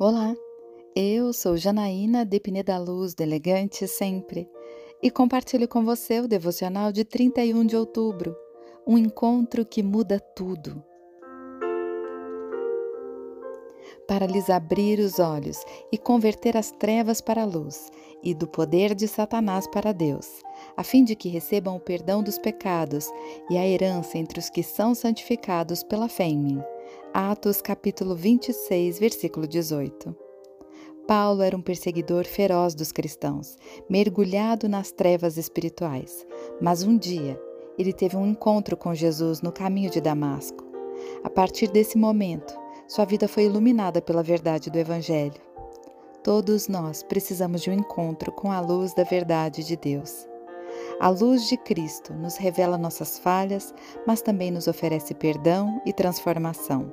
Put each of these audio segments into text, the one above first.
Olá, eu sou Janaína de Pineda Luz, do Elegante Sempre, e compartilho com você o devocional de 31 de outubro, um encontro que muda tudo. Para lhes abrir os olhos e converter as trevas para a luz, e do poder de Satanás para Deus, a fim de que recebam o perdão dos pecados e a herança entre os que são santificados pela fé em mim Atos capítulo 26, versículo 18. Paulo era um perseguidor feroz dos cristãos, mergulhado nas trevas espirituais. Mas um dia, ele teve um encontro com Jesus no caminho de Damasco. A partir desse momento, sua vida foi iluminada pela verdade do Evangelho. Todos nós precisamos de um encontro com a luz da verdade de Deus. A luz de Cristo nos revela nossas falhas, mas também nos oferece perdão e transformação.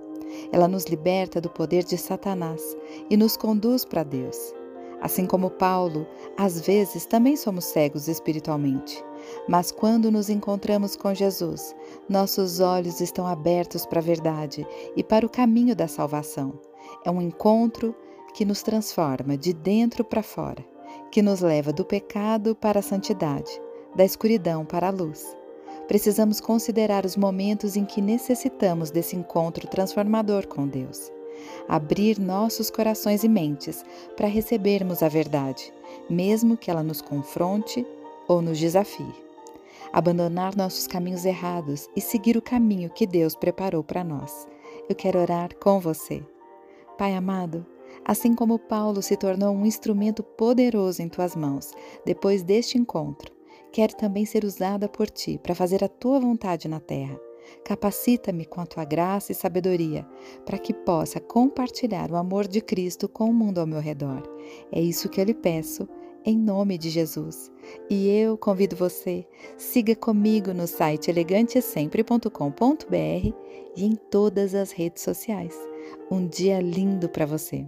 Ela nos liberta do poder de Satanás e nos conduz para Deus. Assim como Paulo, às vezes também somos cegos espiritualmente, mas quando nos encontramos com Jesus, nossos olhos estão abertos para a verdade e para o caminho da salvação. É um encontro que nos transforma de dentro para fora, que nos leva do pecado para a santidade, da escuridão para a luz. Precisamos considerar os momentos em que necessitamos desse encontro transformador com Deus. Abrir nossos corações e mentes para recebermos a verdade, mesmo que ela nos confronte ou nos desafie. Abandonar nossos caminhos errados e seguir o caminho que Deus preparou para nós. Eu quero orar com você. Pai amado, assim como Paulo se tornou um instrumento poderoso em tuas mãos depois deste encontro, quero também ser usada por ti para fazer a tua vontade na terra. Capacita-me com a tua graça e sabedoria, para que possa compartilhar o amor de Cristo com o mundo ao meu redor. É isso que eu lhe peço, em nome de Jesus. E eu convido você, siga comigo no site elegantesempre.com.br e em todas as redes sociais. Um dia lindo para você.